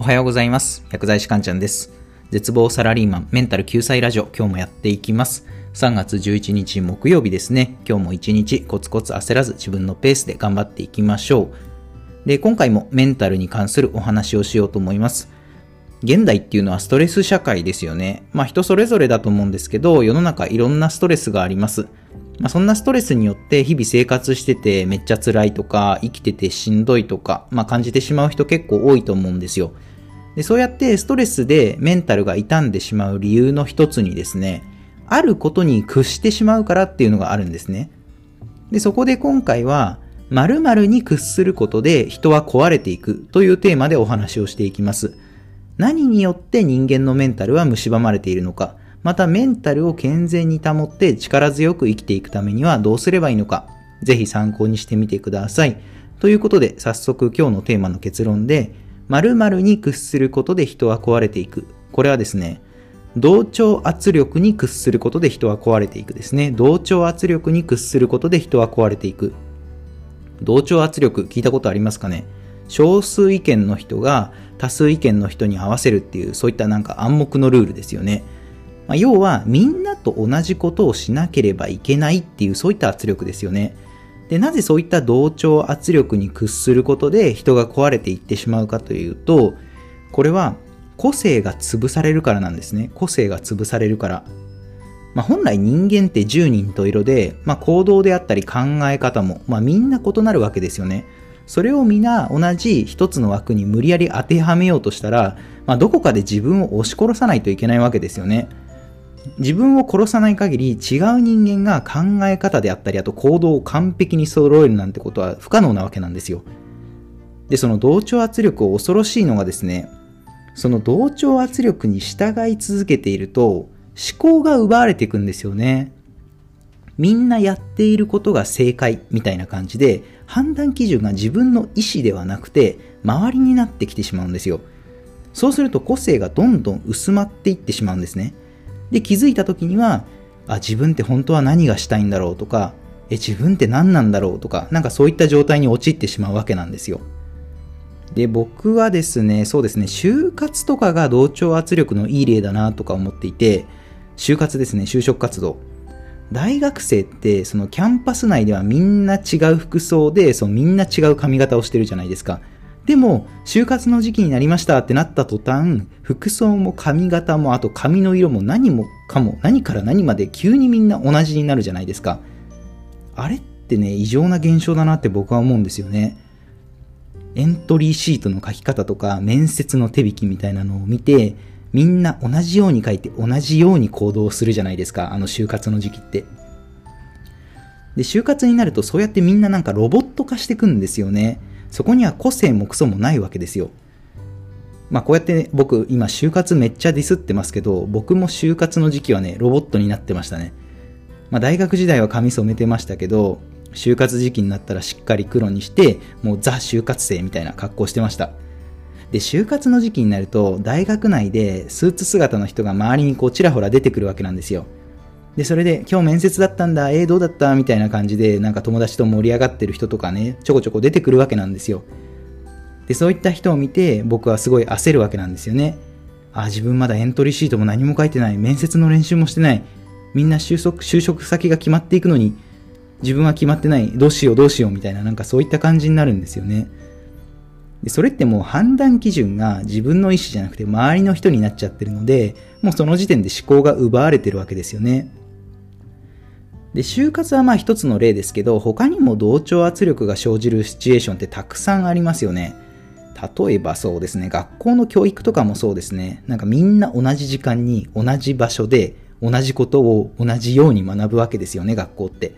おはようございます。薬剤師かんちゃんです。絶望サラリーマンメンタル救済ラジオ、今日もやっていきます。3月11日木曜日ですね。今日も一日コツコツ焦らず自分のペースで頑張っていきましょう。で、今回もメンタルに関するお話をしようと思います。現代っていうのはストレス社会ですよね。まあ人それぞれだと思うんですけど、世の中いろんなストレスがあります。まあそんなストレスによって日々生活しててめっちゃ辛いとか、生きててしんどいとか、まあ感じてしまう人結構多いと思うんですよ。でそうやってストレスでメンタルが傷んでしまう理由の一つにですね、あることに屈してしまうからっていうのがあるんですね。で、そこで今回は、〇〇に屈することで人は壊れていくというテーマでお話をしていきます。何によって人間のメンタルは蝕まれているのか、またメンタルを健全に保って力強く生きていくためにはどうすればいいのか、ぜひ参考にしてみてください。ということで、早速今日のテーマの結論で、〇〇に屈することで人は壊れていく。これはですね、同調圧力に屈することで人は壊れていくですね。同調圧力に屈することで人は壊れていく。同調圧力聞いたことありますかね？少数意見の人が多数意見の人に合わせるっていうそういったなんか暗黙のルールですよね。まあ、要はみんなと同じことをしなければいけないっていうそういった圧力ですよね。で、なぜそういった同調圧力に屈することで人が壊れていってしまうかというと、これは個性が潰されるからなんですね。個性が潰されるから。まあ、本来人間って10人と色で、まあ、行動であったり考え方も、まあ、みんな異なるわけですよね。それを皆同じ一つの枠に無理やり当てはめようとしたら、まあ、どこかで自分を押し殺さないといけないわけですよね。自分を殺さない限り違う人間が考え方であったり、あと行動を完璧に揃えるなんてことは不可能なわけなんですよ。で、その同調圧力を恐ろしいのがですね、その同調圧力に従い続けていると、思考が奪われていくんですよね。みんなやっていることが正解みたいな感じで、判断基準が自分の意思ではなくて、周りになってきてしまうんですよ。そうすると個性がどんどん薄まっていってしまうんですね。で、気づいた時には、あ、自分って本当は何がしたいんだろうとか、え、自分って何なんだろうとか、なんかそういった状態に陥ってしまうわけなんですよ。で、僕はですね、そうですね、就活とかが同調圧力のいい例だなとか思っていて、就活ですね、就職活動。大学生って、そのキャンパス内ではみんな違う服装で、そのみんな違う髪型をしてるじゃないですか。でも、就活の時期になりましたってなった途端、服装も髪型も、あと髪の色も何もかも、何から何まで急にみんな同じになるじゃないですか。あれってね、異常な現象だなって僕は思うんですよね。エントリーシートの書き方とか、面接の手引きみたいなのを見て、みんな同じように書いて同じように行動するじゃないですか、あの就活の時期って。で、就活になるとそうやってみんななんかロボット化していくんですよね。そこには個性もクソもないわけですよ。まあこうやって、ね、僕今就活めっちゃディスってますけど、僕も就活の時期はね、ロボットになってましたね。まあ大学時代は髪染めてましたけど、就活時期になったらしっかり黒にして、もうザ就活生みたいな格好してました。で、就活の時期になると、大学内でスーツ姿の人が周りにこうちらほら出てくるわけなんですよ。で、それで、今日面接だったんだ、えー、どうだった？みたいな感じで、なんか友達と盛り上がってる人とかね、ちょこちょこ出てくるわけなんですよ。で、そういった人を見て、僕はすごい焦るわけなんですよね。あ、自分まだエントリーシートも何も書いてない、面接の練習もしてない、みんな就職、就職先が決まっていくのに、自分は決まってない、どうしようどうしようみたいな、なんかそういった感じになるんですよね。でそれってもう判断基準が自分の意思じゃなくて周りの人になっちゃってるので、もうその時点で思考が奪われてるわけですよね。で、就活はまあ一つの例ですけど、他にも同調圧力が生じるシチュエーションってたくさんありますよね。例えばそうですね、学校の教育とかもそうですね。なんかみんな同じ時間に同じ場所で同じことを同じように学ぶわけですよね、学校って。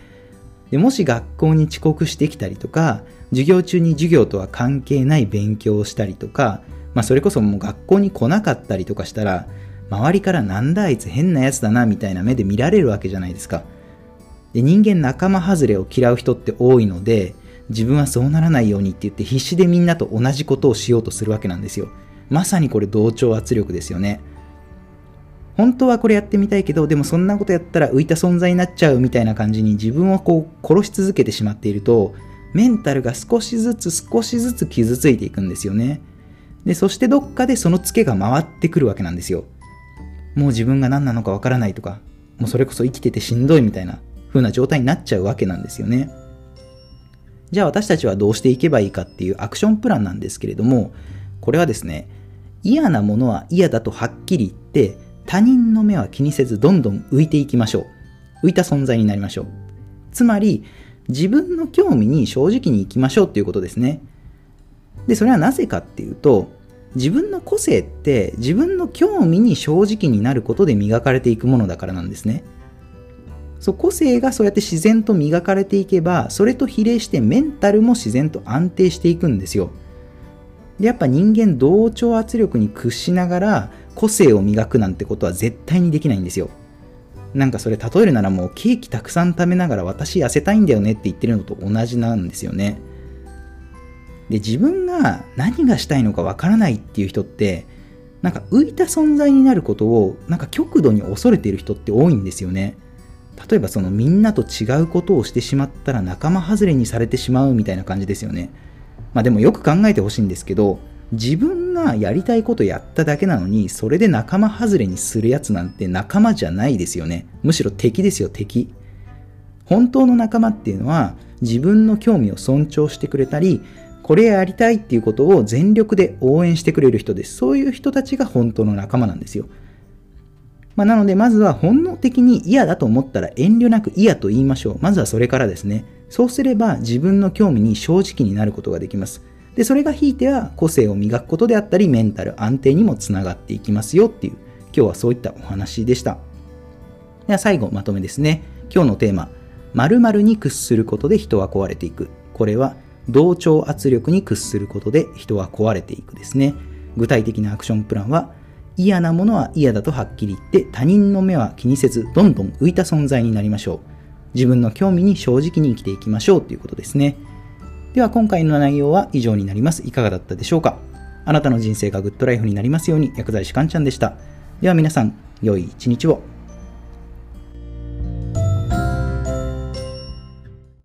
でもし学校に遅刻してきたりとか、授業中に授業とは関係ない勉強をしたりとか、まあそれこそもう学校に来なかったりとかしたら、周りからなんだあいつ変なやつだなみたいな目で見られるわけじゃないですか。で人間仲間外れを嫌う人って多いので、自分はそうならないようにって言って必死でみんなと同じことをしようとするわけなんですよ。まさにこれ同調圧力ですよね。本当はこれやってみたいけど、でもそんなことやったら浮いた存在になっちゃうみたいな感じに自分をこう殺し続けてしまっていると、メンタルが少しずつ少しずつ傷ついていくんですよね。で、そしてどっかでそのツケが回ってくるわけなんですよ。もう自分が何なのかわからないとか、もうそれこそ生きててしんどいみたいな風な状態になっちゃうわけなんですよね。じゃあ私たちはどうしていけばいいかっていうアクションプランなんですけれども、これはですね、嫌なものは嫌だとはっきり言って、他人の目は気にせずどんどん浮いていきましょう。浮いた存在になりましょう。つまり、自分の興味に正直に行きましょうっていうことですね。で、それはなぜかっていうと、自分の個性って自分の興味に正直になることで磨かれていくものだからなんですね。そう個性がそうやって自然と磨かれていけばそれと比例してメンタルも自然と安定していくんですよ。でやっぱ人間同調圧力に屈しながら個性を磨くなんてことは絶対にできないんですよ。なんかそれ例えるならもうケーキたくさん食べながら私痩せたいんだよねって言ってるのと同じなんですよね。で自分が何がしたいのかわからないっていう人ってなんか浮いた存在になることをなんか極度に恐れている人って多いんですよね。例えばそのみんなと違うことをしてしまったら仲間外れにされてしまうみたいな感じですよね。まあでもよく考えてほしいんですけど、自分がやりたいことやっただけなのに、それで仲間外れにするやつなんて仲間じゃないですよね。むしろ敵ですよ、敵。本当の仲間っていうのは、自分の興味を尊重してくれたり、これやりたいっていうことを全力で応援してくれる人です。そういう人たちが本当の仲間なんですよ。まあ、なので、まずは本能的に嫌だと思ったら遠慮なく嫌と言いましょう。まずはそれからですね。そうすれば自分の興味に正直になることができます。で、それがひいては個性を磨くことであったり、メンタル安定にもつながっていきますよっていう、今日はそういったお話でした。では最後、まとめですね。今日のテーマ、〇〇に屈することで人は壊れていく。これは、同調圧力に屈することで人は壊れていくですね。具体的なアクションプランは、嫌なものは嫌だとはっきり言って他人の目は気にせずどんどん浮いた存在になりましょう。自分の興味に正直に生きていきましょうということですね。では今回の内容は以上になります。いかがだったでしょうか？あなたの人生がグッドライフになりますように薬剤師かんちゃんでした。では皆さん、良い一日を。